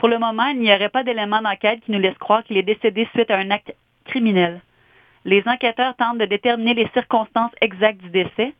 Pour le moment, il n'y aurait pas d'éléments d'enquête qui nous laissent croire qu'il est décédé suite à un acte criminel. Les enquêteurs tentent de déterminer les circonstances exactes du décès.